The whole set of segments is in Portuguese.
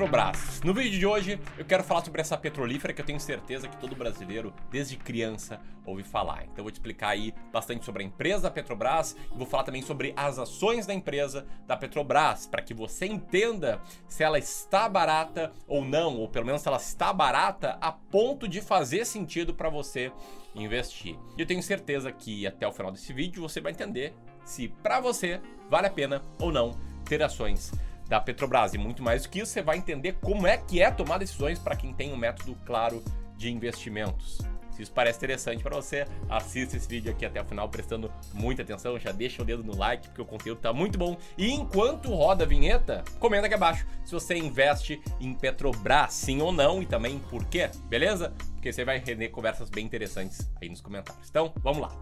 Petrobras. No vídeo de hoje eu quero falar sobre essa petrolífera que eu tenho certeza que todo brasileiro, desde criança, ouve falar. Então eu vou te explicar aí bastante sobre a empresa da Petrobras e vou falar também sobre as ações da empresa da Petrobras, para que você entenda se ela está barata ou não, ou pelo menos se ela está barata a ponto de fazer sentido para você investir. E eu tenho certeza que até o final desse vídeo você vai entender se para você vale a pena ou não ter ações da Petrobras. E muito mais do que isso, você vai entender como é que é tomar decisões para quem tem um método claro de investimentos. Se isso parece interessante para você, assista esse vídeo aqui até o final prestando muita atenção, já deixa o dedo no like porque o conteúdo tá muito bom. E enquanto roda a vinheta, comenta aqui abaixo se você investe em Petrobras, sim ou não, e também por quê, beleza? Porque você vai render conversas bem interessantes aí nos comentários. Então, vamos lá.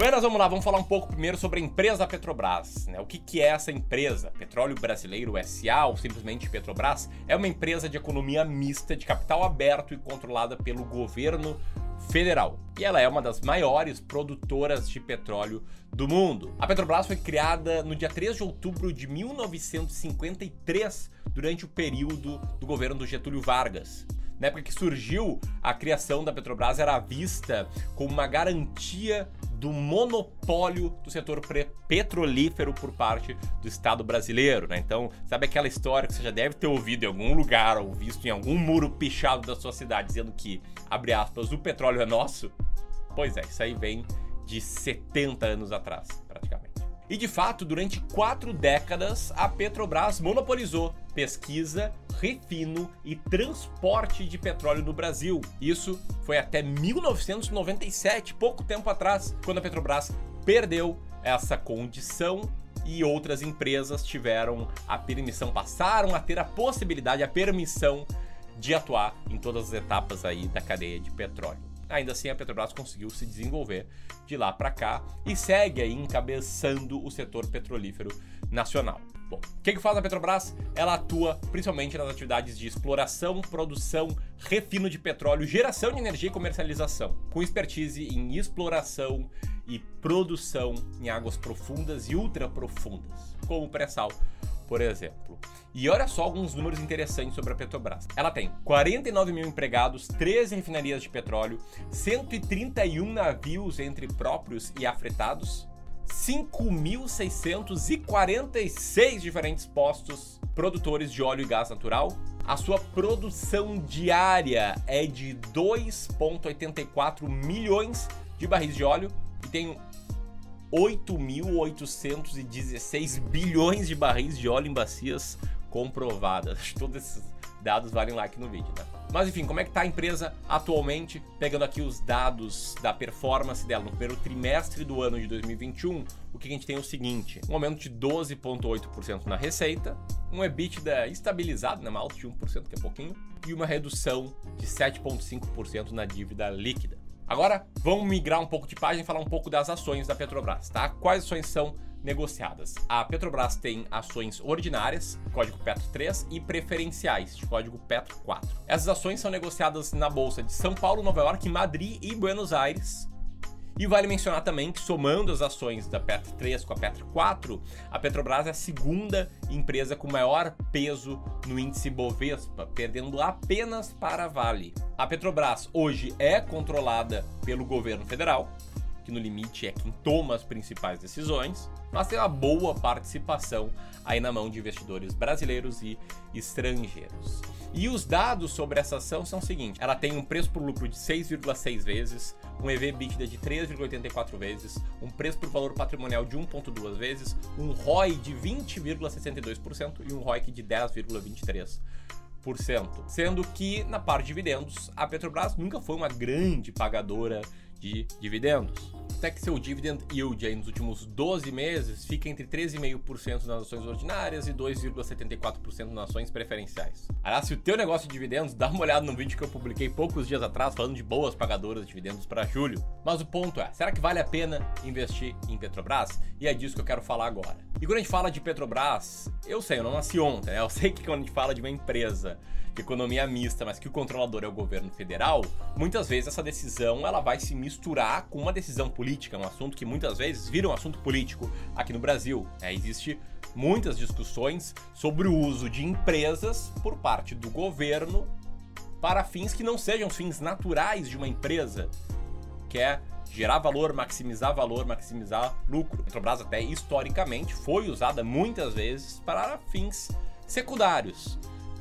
Buenas, vamos lá, vamos falar um pouco primeiro sobre a empresa Petrobras. Né? O que, que é essa empresa? Petróleo Brasileiro SA, ou simplesmente Petrobras, é uma empresa de economia mista, de capital aberto e controlada pelo governo federal. E ela é uma das maiores produtoras de petróleo do mundo. A Petrobras foi criada no dia 3 de outubro de 1953, durante o período do governo do Getúlio Vargas na época que surgiu a criação da Petrobras, era vista como uma garantia do monopólio do setor petrolífero por parte do Estado brasileiro, né? Então, sabe aquela história que você já deve ter ouvido em algum lugar ou visto em algum muro pichado da sua cidade dizendo que, abre aspas, o petróleo é nosso? Pois é, isso aí vem de 70 anos atrás, praticamente. E de fato, durante quatro décadas, a Petrobras monopolizou pesquisa, refino e transporte de petróleo no Brasil. Isso foi até 1997, pouco tempo atrás, quando a Petrobras perdeu essa condição e outras empresas tiveram a permissão, passaram a ter a possibilidade, a permissão de atuar em todas as etapas aí da cadeia de petróleo. Ainda assim, a Petrobras conseguiu se desenvolver de lá para cá e segue aí encabeçando o setor petrolífero nacional. Bom, o que, que faz a Petrobras? Ela atua principalmente nas atividades de exploração, produção, refino de petróleo, geração de energia e comercialização, com expertise em exploração e produção em águas profundas e ultra profundas, como o pré-sal, por exemplo. E olha só alguns números interessantes sobre a Petrobras. Ela tem 49 mil empregados, 13 refinarias de petróleo, 131 navios entre próprios e afretados, 5.646 diferentes postos produtores de óleo e gás natural. A sua produção diária é de 2,84 milhões de barris de óleo e tem 8.816 bilhões de barris de óleo em bacias comprovadas. Todos esses dados valem like no vídeo, tá? Mas enfim, como é que tá a empresa atualmente? Pegando aqui os dados da performance dela no primeiro trimestre do ano de 2021, o que a gente tem é o seguinte: um aumento de 12,8% na receita, um EBITDA estabilizado, né, uma alta de 1%, que é pouquinho, e uma redução de 7,5% na dívida líquida. Agora, vamos migrar um pouco de página e falar um pouco das ações da Petrobras, tá? Quais ações são negociadas? A Petrobras tem ações ordinárias, código Petro 3, e preferenciais, de código Petro 4. Essas ações são negociadas na bolsa de São Paulo, Nova York, Madrid e Buenos Aires e vale mencionar também que, somando as ações da Petro 3 com a Petro 4, a Petrobras é a segunda empresa com maior peso no índice Bovespa, perdendo apenas para a Vale. A Petrobras hoje é controlada pelo governo federal, que no limite é quem toma as principais decisões, mas tem uma boa participação aí na mão de investidores brasileiros e estrangeiros. E os dados sobre essa ação são o seguinte: ela tem um preço por lucro de 6,6 vezes, um EV EBITDA de 3,84 vezes, um preço por valor patrimonial de 1,2 vezes, um ROI de 20,62% e um ROIC de 10,23%. Sendo que na parte de dividendos, a Petrobras nunca foi uma grande pagadora de dividendos. Até que seu dividend yield aí nos últimos 12 meses fica entre 13,5% nas ações ordinárias e 2,74% nas ações preferenciais. Aliás, se o teu negócio de dividendos, dá uma olhada no vídeo que eu publiquei poucos dias atrás falando de boas pagadoras de dividendos para julho. Mas o ponto é, será que vale a pena investir em Petrobras? E é disso que eu quero falar agora. E quando a gente fala de Petrobras, eu sei, eu não nasci ontem, né? Eu sei que quando a gente fala de uma empresa de economia mista, mas que o controlador é o governo federal, muitas vezes essa decisão ela vai se misturar com uma decisão política, um assunto que muitas vezes vira um assunto político aqui no Brasil. É, existe muitas discussões sobre o uso de empresas por parte do governo para fins que não sejam fins naturais de uma empresa, que é gerar valor, maximizar valor, maximizar lucro. A Petrobras até historicamente foi usada muitas vezes para fins secundários,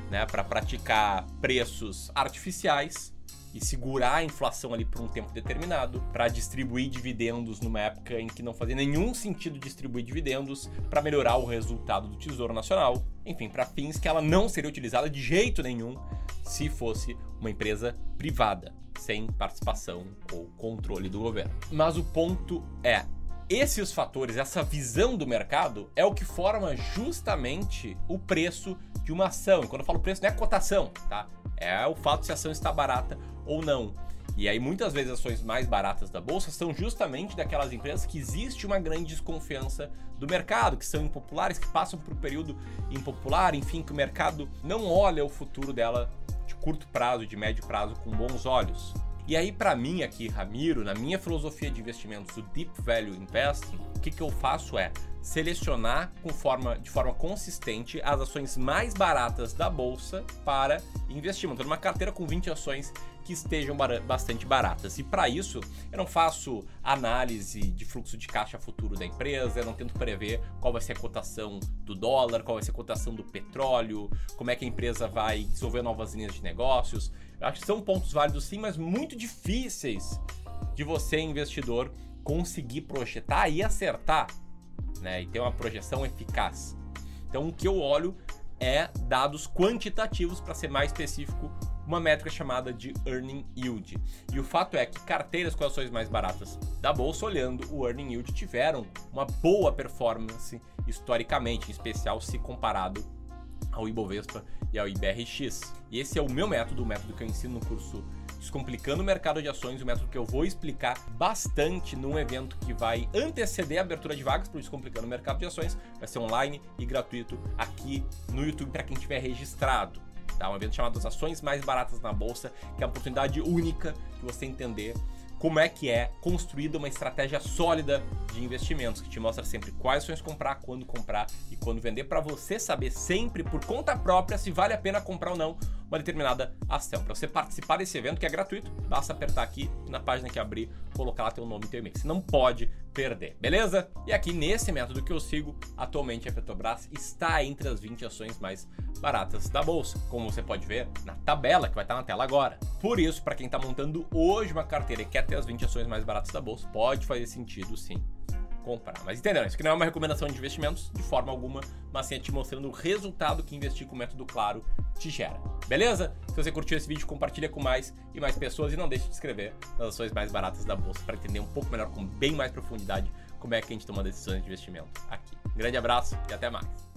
né, para praticar preços artificiais e segurar a inflação ali por um tempo determinado, para distribuir dividendos numa época em que não fazia nenhum sentido distribuir dividendos, para melhorar o resultado do Tesouro Nacional, enfim, para fins que ela não seria utilizada de jeito nenhum se fosse uma empresa privada sem participação ou controle do governo. Mas o ponto é, esses fatores, essa visão do mercado é o que forma justamente o preço de uma ação. E quando eu falo preço, não é cotação, tá? É o fato se a ação está barata ou não. E aí muitas vezes as ações mais baratas da bolsa são justamente daquelas empresas que existe uma grande desconfiança do mercado, que são impopulares, que passam por um período impopular, enfim, que o mercado não olha o futuro dela de curto prazo, de médio prazo com bons olhos. E aí, para mim aqui, Ramiro, na minha filosofia de investimentos, o Deep Value Investing, o que, que eu faço é selecionar com forma, de forma consistente as ações mais baratas da bolsa para investir, montando uma carteira com 20 ações que estejam bastante baratas. E para isso, eu não faço análise de fluxo de caixa futuro da empresa, eu não tento prever qual vai ser a cotação do dólar, qual vai ser a cotação do petróleo, como é que a empresa vai desenvolver novas linhas de negócios. Acho que são pontos válidos sim, mas muito difíceis de você, investidor, conseguir projetar e acertar, né? E ter uma projeção eficaz. Então, o que eu olho é dados quantitativos, para ser mais específico, uma métrica chamada de Earning Yield. E o fato é que carteiras com ações mais baratas da bolsa, olhando o Earning Yield, tiveram uma boa performance historicamente, em especial se comparado ao Ibovespa e ao IBRX. E esse é o meu método, o método que eu ensino no curso Descomplicando o Mercado de Ações, o método que eu vou explicar bastante num evento que vai anteceder a abertura de vagas para o Descomplicando o Mercado de Ações. Vai ser online e gratuito aqui no YouTube para quem tiver registrado. Tá? Um evento chamado As Ações Mais Baratas na Bolsa, que é uma oportunidade única de você entender como é que é construída uma estratégia sólida de investimentos, que te mostra sempre quais ações comprar, quando comprar e quando vender, para você saber sempre por conta própria se vale a pena comprar ou não uma determinada ação. Para você participar desse evento, que é gratuito, basta apertar aqui na página que abrir, colocar lá teu nome e teu e-mail. Você não pode perder, beleza? E aqui nesse método que eu sigo, atualmente a Petrobras está entre as 20 ações mais baratas da bolsa, como você pode ver na tabela que vai estar na tela agora. Por isso, para quem está montando hoje uma carteira e quer ter as 20 ações mais baratas da bolsa, pode fazer sentido sim comprar. Mas entenderam? Isso aqui não é uma recomendação de investimentos de forma alguma, mas sim é te mostrando o resultado que investir com o método claro te gera. Beleza? Se você curtiu esse vídeo, compartilha com mais e mais pessoas e não deixe de inscrever nas ações mais baratas da bolsa para entender um pouco melhor, com bem mais profundidade, como é que a gente toma decisões de investimento aqui. Um grande abraço e até mais.